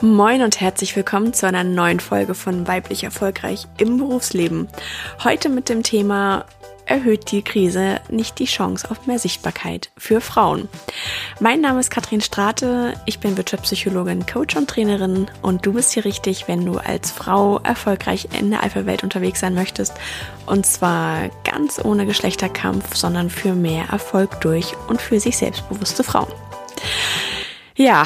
Moin und herzlich willkommen zu einer neuen Folge von Weiblich Erfolgreich im Berufsleben. Heute mit dem Thema Erhöht die Krise nicht die Chance auf mehr Sichtbarkeit für Frauen? Mein Name ist Katrin Strate, ich bin Wirtschaftspsychologin, Coach und Trainerin und du bist hier richtig, wenn du als Frau erfolgreich in der Alpha-Welt unterwegs sein möchtest und zwar ganz ohne Geschlechterkampf, sondern für mehr Erfolg durch und für sich selbstbewusste Frauen. Ja,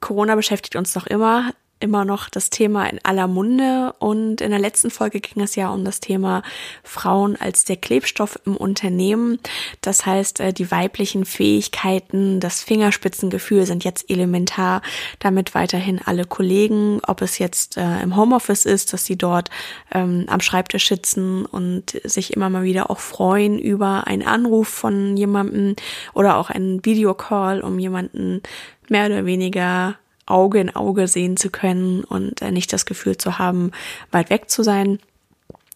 Corona beschäftigt uns noch immer, immer noch das Thema in aller Munde. Und in der letzten Folge ging es ja um das Thema Frauen als der Klebstoff im Unternehmen. Das heißt, äh, die weiblichen Fähigkeiten, das Fingerspitzengefühl sind jetzt elementar, damit weiterhin alle Kollegen, ob es jetzt äh, im Homeoffice ist, dass sie dort ähm, am Schreibtisch sitzen und sich immer mal wieder auch freuen über einen Anruf von jemandem oder auch einen Videocall, um jemanden mehr oder weniger Auge in Auge sehen zu können und äh, nicht das Gefühl zu haben, weit weg zu sein.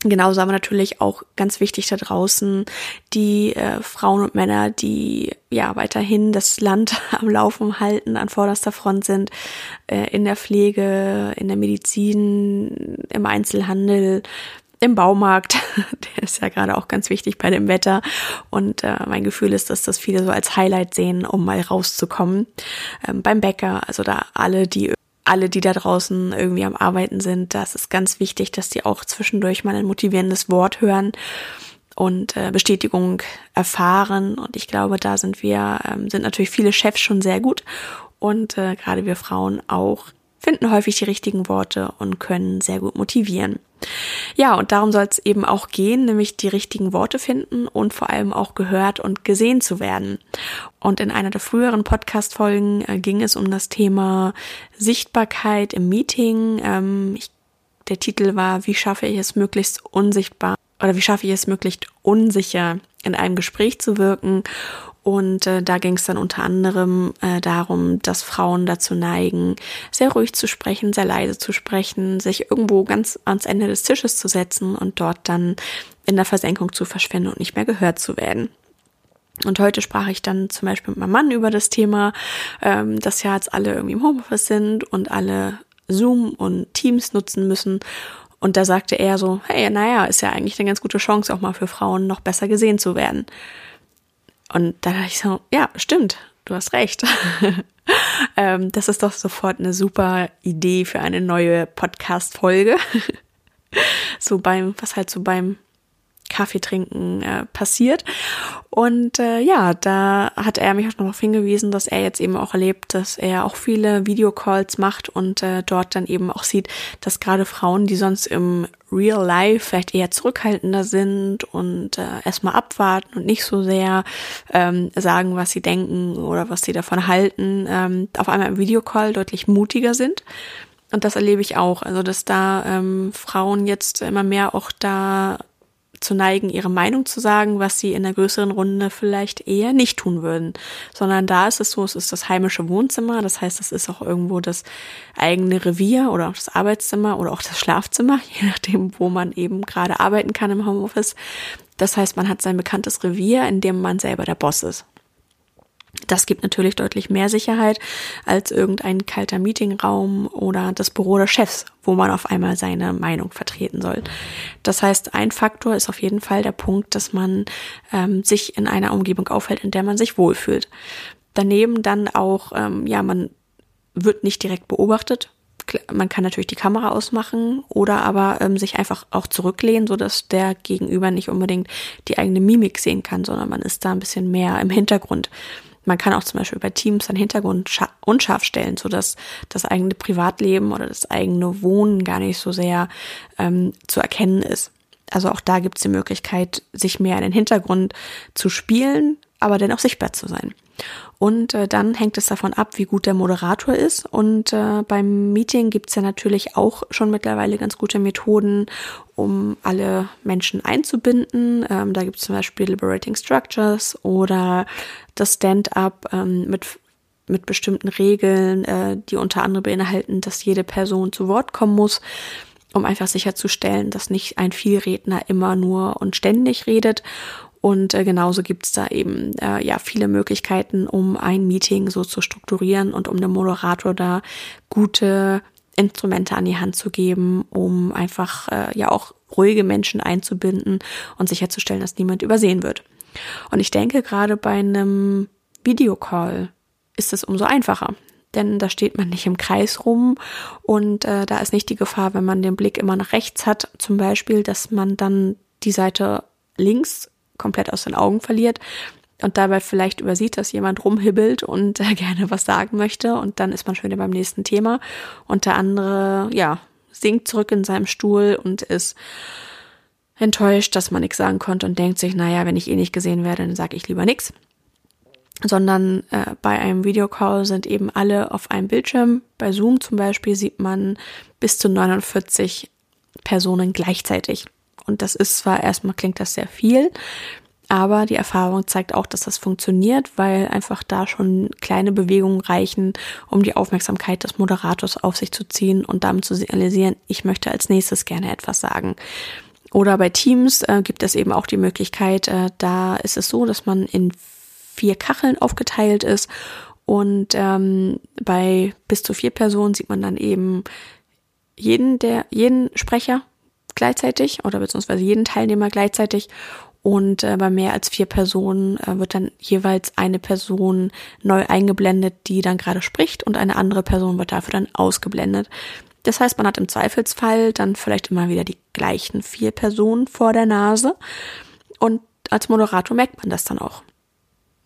Genauso aber natürlich auch ganz wichtig da draußen die äh, Frauen und Männer, die ja weiterhin das Land am Laufen halten, an vorderster Front sind, äh, in der Pflege, in der Medizin, im Einzelhandel, im Baumarkt, der ist ja gerade auch ganz wichtig bei dem Wetter. Und äh, mein Gefühl ist, dass das viele so als Highlight sehen, um mal rauszukommen. Ähm, beim Bäcker, also da alle, die alle, die da draußen irgendwie am Arbeiten sind, das ist ganz wichtig, dass die auch zwischendurch mal ein motivierendes Wort hören und äh, Bestätigung erfahren. Und ich glaube, da sind wir, ähm, sind natürlich viele Chefs schon sehr gut und äh, gerade wir Frauen auch finden häufig die richtigen Worte und können sehr gut motivieren. Ja, und darum soll es eben auch gehen, nämlich die richtigen Worte finden und vor allem auch gehört und gesehen zu werden. Und in einer der früheren Podcast-Folgen äh, ging es um das Thema Sichtbarkeit im Meeting. Ähm, ich, der Titel war, wie schaffe ich es möglichst unsichtbar oder wie schaffe ich es möglichst unsicher in einem Gespräch zu wirken und äh, da ging es dann unter anderem äh, darum, dass Frauen dazu neigen, sehr ruhig zu sprechen, sehr leise zu sprechen, sich irgendwo ganz ans Ende des Tisches zu setzen und dort dann in der Versenkung zu verschwinden und nicht mehr gehört zu werden. Und heute sprach ich dann zum Beispiel mit meinem Mann über das Thema, ähm, dass ja jetzt alle irgendwie im Homeoffice sind und alle Zoom und Teams nutzen müssen. Und da sagte er so, hey, naja, ist ja eigentlich eine ganz gute Chance, auch mal für Frauen noch besser gesehen zu werden. Und da dachte ich so, ja, stimmt, du hast recht. ähm, das ist doch sofort eine super Idee für eine neue Podcast-Folge. so beim, was halt so beim Kaffee trinken äh, passiert. Und äh, ja, da hat er mich auch noch darauf hingewiesen, dass er jetzt eben auch erlebt, dass er auch viele Videocalls macht und äh, dort dann eben auch sieht, dass gerade Frauen, die sonst im Real Life vielleicht eher zurückhaltender sind und äh, erstmal abwarten und nicht so sehr ähm, sagen, was sie denken oder was sie davon halten, ähm, auf einmal im Videocall deutlich mutiger sind. Und das erlebe ich auch. Also, dass da ähm, Frauen jetzt immer mehr auch da zu neigen, ihre Meinung zu sagen, was sie in der größeren Runde vielleicht eher nicht tun würden. Sondern da ist es so, es ist das heimische Wohnzimmer, das heißt, es ist auch irgendwo das eigene Revier oder auch das Arbeitszimmer oder auch das Schlafzimmer, je nachdem, wo man eben gerade arbeiten kann im Homeoffice. Das heißt, man hat sein bekanntes Revier, in dem man selber der Boss ist. Das gibt natürlich deutlich mehr Sicherheit als irgendein kalter Meetingraum oder das Büro des Chefs, wo man auf einmal seine Meinung vertreten soll. Das heißt, ein Faktor ist auf jeden Fall der Punkt, dass man ähm, sich in einer Umgebung aufhält, in der man sich wohlfühlt. Daneben dann auch, ähm, ja, man wird nicht direkt beobachtet. Man kann natürlich die Kamera ausmachen oder aber ähm, sich einfach auch zurücklehnen, so dass der Gegenüber nicht unbedingt die eigene Mimik sehen kann, sondern man ist da ein bisschen mehr im Hintergrund. Man kann auch zum Beispiel bei Teams seinen Hintergrund unscharf stellen, sodass das eigene Privatleben oder das eigene Wohnen gar nicht so sehr ähm, zu erkennen ist. Also auch da gibt es die Möglichkeit, sich mehr in den Hintergrund zu spielen, aber dennoch sichtbar zu sein. Und äh, dann hängt es davon ab, wie gut der Moderator ist. Und äh, beim Meeting gibt's ja natürlich auch schon mittlerweile ganz gute Methoden, um alle Menschen einzubinden. Ähm, da gibt's zum Beispiel Liberating Structures oder das Stand-up ähm, mit mit bestimmten Regeln, äh, die unter anderem beinhalten, dass jede Person zu Wort kommen muss um einfach sicherzustellen, dass nicht ein Vielredner immer nur und ständig redet Und äh, genauso gibt's da eben äh, ja viele Möglichkeiten, um ein Meeting so zu strukturieren und um dem Moderator da gute Instrumente an die Hand zu geben, um einfach äh, ja auch ruhige Menschen einzubinden und sicherzustellen, dass niemand übersehen wird. Und ich denke, gerade bei einem Videocall ist es umso einfacher. Denn da steht man nicht im Kreis rum und äh, da ist nicht die Gefahr, wenn man den Blick immer nach rechts hat, zum Beispiel, dass man dann die Seite links komplett aus den Augen verliert und dabei vielleicht übersieht, dass jemand rumhibbelt und äh, gerne was sagen möchte und dann ist man schon wieder beim nächsten Thema und der andere, ja, sinkt zurück in seinem Stuhl und ist enttäuscht, dass man nichts sagen konnte und denkt sich, naja, wenn ich eh nicht gesehen werde, dann sage ich lieber nichts. Sondern äh, bei einem Videocall sind eben alle auf einem Bildschirm. Bei Zoom zum Beispiel sieht man bis zu 49 Personen gleichzeitig. Und das ist zwar erstmal klingt das sehr viel, aber die Erfahrung zeigt auch, dass das funktioniert, weil einfach da schon kleine Bewegungen reichen, um die Aufmerksamkeit des Moderators auf sich zu ziehen und damit zu signalisieren, ich möchte als nächstes gerne etwas sagen. Oder bei Teams äh, gibt es eben auch die Möglichkeit, äh, da ist es so, dass man in vier Kacheln aufgeteilt ist und ähm, bei bis zu vier Personen sieht man dann eben jeden der jeden Sprecher gleichzeitig oder beziehungsweise jeden Teilnehmer gleichzeitig und äh, bei mehr als vier Personen äh, wird dann jeweils eine Person neu eingeblendet, die dann gerade spricht und eine andere Person wird dafür dann ausgeblendet. Das heißt, man hat im Zweifelsfall dann vielleicht immer wieder die gleichen vier Personen vor der Nase und als Moderator merkt man das dann auch.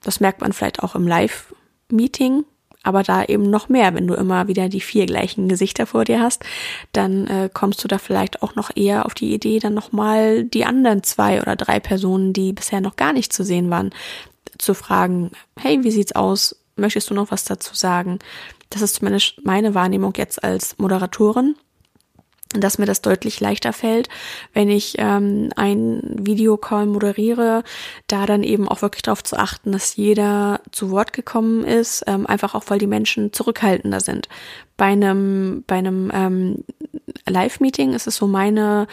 Das merkt man vielleicht auch im Live-Meeting, aber da eben noch mehr, wenn du immer wieder die vier gleichen Gesichter vor dir hast, dann äh, kommst du da vielleicht auch noch eher auf die Idee, dann nochmal die anderen zwei oder drei Personen, die bisher noch gar nicht zu sehen waren, zu fragen, hey, wie sieht's aus? Möchtest du noch was dazu sagen? Das ist zumindest meine Wahrnehmung jetzt als Moderatorin dass mir das deutlich leichter fällt, wenn ich ähm, ein Videocall moderiere, da dann eben auch wirklich darauf zu achten, dass jeder zu Wort gekommen ist, ähm, einfach auch weil die Menschen zurückhaltender sind. Bei einem bei einem ähm, Live-Meeting ist es so meine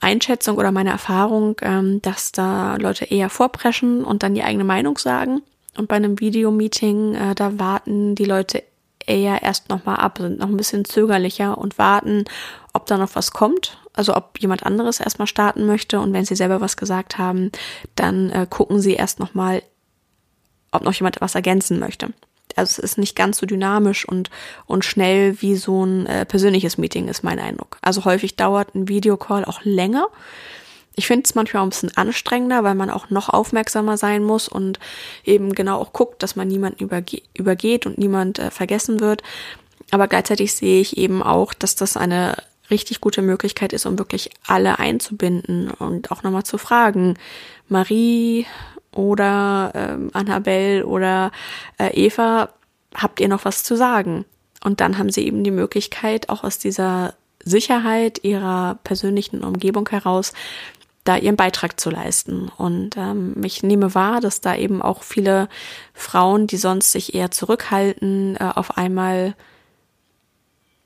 Einschätzung oder meine Erfahrung, ähm, dass da Leute eher vorpreschen und dann die eigene Meinung sagen. Und bei einem Videomeeting, äh, da warten die Leute eher erst nochmal ab, sind noch ein bisschen zögerlicher und warten, ob da noch was kommt. Also ob jemand anderes erstmal starten möchte und wenn sie selber was gesagt haben, dann äh, gucken sie erst nochmal, ob noch jemand was ergänzen möchte. Also es ist nicht ganz so dynamisch und, und schnell wie so ein äh, persönliches Meeting ist mein Eindruck. Also häufig dauert ein Videocall auch länger. Ich finde es manchmal auch ein bisschen anstrengender, weil man auch noch aufmerksamer sein muss und eben genau auch guckt, dass man niemanden überge übergeht und niemand äh, vergessen wird. Aber gleichzeitig sehe ich eben auch, dass das eine richtig gute Möglichkeit ist, um wirklich alle einzubinden und auch nochmal zu fragen, Marie oder ähm, Annabelle oder äh, Eva, habt ihr noch was zu sagen? Und dann haben sie eben die Möglichkeit, auch aus dieser Sicherheit ihrer persönlichen Umgebung heraus da ihren Beitrag zu leisten. Und ähm, ich nehme wahr, dass da eben auch viele Frauen, die sonst sich eher zurückhalten, äh, auf einmal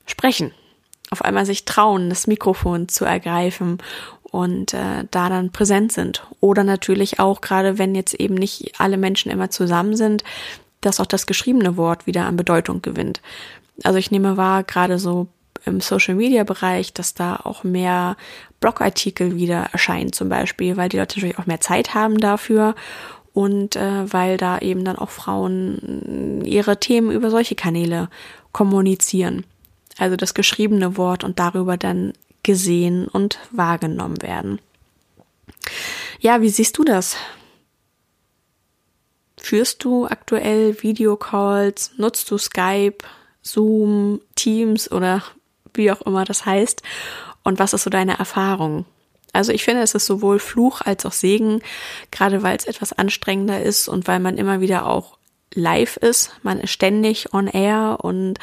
sprechen, auf einmal sich trauen, das Mikrofon zu ergreifen und äh, da dann präsent sind. Oder natürlich auch, gerade wenn jetzt eben nicht alle Menschen immer zusammen sind, dass auch das geschriebene Wort wieder an Bedeutung gewinnt. Also ich nehme wahr, gerade so im Social Media Bereich, dass da auch mehr Blogartikel wieder erscheinen zum Beispiel, weil die Leute natürlich auch mehr Zeit haben dafür und äh, weil da eben dann auch Frauen ihre Themen über solche Kanäle kommunizieren. Also das geschriebene Wort und darüber dann gesehen und wahrgenommen werden. Ja, wie siehst du das? Führst du aktuell Videocalls? Nutzt du Skype, Zoom, Teams oder wie auch immer das heißt? Und was ist so deine Erfahrung? Also ich finde, es ist sowohl Fluch als auch Segen, gerade weil es etwas anstrengender ist und weil man immer wieder auch live ist. Man ist ständig on air und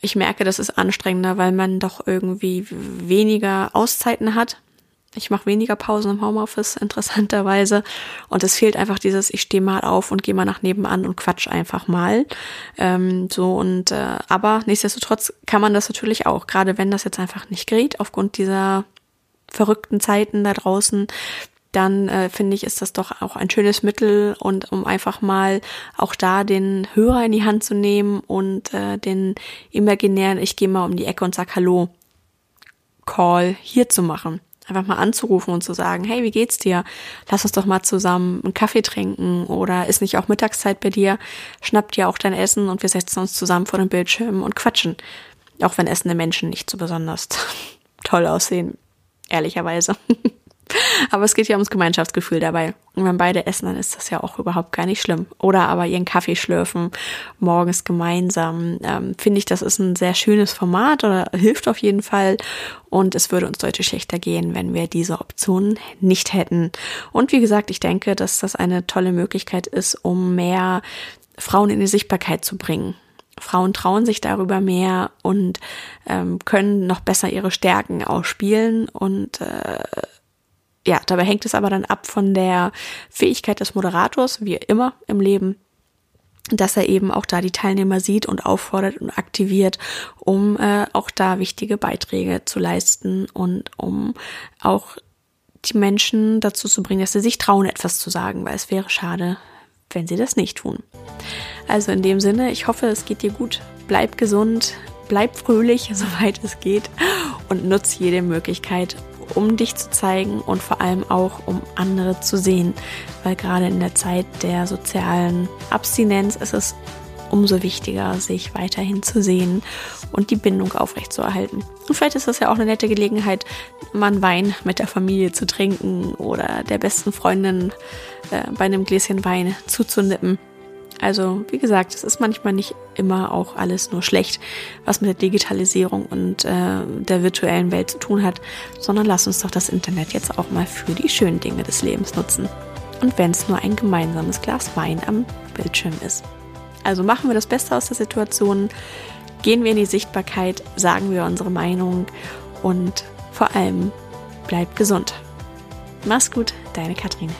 ich merke, das ist anstrengender, weil man doch irgendwie weniger Auszeiten hat. Ich mache weniger Pausen im Homeoffice, interessanterweise. Und es fehlt einfach dieses, ich stehe mal auf und gehe mal nach nebenan und quatsch einfach mal. Ähm, so und äh, aber nichtsdestotrotz kann man das natürlich auch, gerade wenn das jetzt einfach nicht geht, aufgrund dieser verrückten Zeiten da draußen, dann äh, finde ich, ist das doch auch ein schönes Mittel und um einfach mal auch da den Hörer in die Hand zu nehmen und äh, den imaginären, ich gehe mal um die Ecke und sag Hallo, Call hier zu machen. Einfach mal anzurufen und zu sagen, hey, wie geht's dir? Lass uns doch mal zusammen einen Kaffee trinken oder ist nicht auch Mittagszeit bei dir? Schnapp dir auch dein Essen und wir setzen uns zusammen vor dem Bildschirm und quatschen. Auch wenn essende Menschen nicht so besonders toll aussehen, ehrlicherweise. aber es geht ja ums Gemeinschaftsgefühl dabei. Und wenn beide essen, dann ist das ja auch überhaupt gar nicht schlimm. Oder aber ihren Kaffee schlürfen, morgens gemeinsam. Ähm, Finde ich, das ist ein sehr schönes Format oder hilft auf jeden Fall. Und es würde uns deutlich schlechter gehen, wenn wir diese Optionen nicht hätten. Und wie gesagt, ich denke, dass das eine tolle Möglichkeit ist, um mehr Frauen in die Sichtbarkeit zu bringen. Frauen trauen sich darüber mehr und ähm, können noch besser ihre Stärken ausspielen und äh, ja, dabei hängt es aber dann ab von der Fähigkeit des Moderators, wie immer im Leben, dass er eben auch da die Teilnehmer sieht und auffordert und aktiviert, um äh, auch da wichtige Beiträge zu leisten und um auch die Menschen dazu zu bringen, dass sie sich trauen, etwas zu sagen, weil es wäre schade, wenn sie das nicht tun. Also in dem Sinne, ich hoffe, es geht dir gut, bleib gesund, bleib fröhlich, soweit es geht und nutz jede Möglichkeit, um dich zu zeigen und vor allem auch, um andere zu sehen. Weil gerade in der Zeit der sozialen Abstinenz ist es umso wichtiger, sich weiterhin zu sehen und die Bindung aufrechtzuerhalten. Und vielleicht ist das ja auch eine nette Gelegenheit, mal einen Wein mit der Familie zu trinken oder der besten Freundin äh, bei einem Gläschen Wein zuzunippen. Also, wie gesagt, es ist manchmal nicht immer auch alles nur schlecht, was mit der Digitalisierung und äh, der virtuellen Welt zu tun hat, sondern lass uns doch das Internet jetzt auch mal für die schönen Dinge des Lebens nutzen. Und wenn es nur ein gemeinsames Glas Wein am Bildschirm ist. Also machen wir das Beste aus der Situation, gehen wir in die Sichtbarkeit, sagen wir unsere Meinung und vor allem bleibt gesund. Mach's gut, deine Katrin.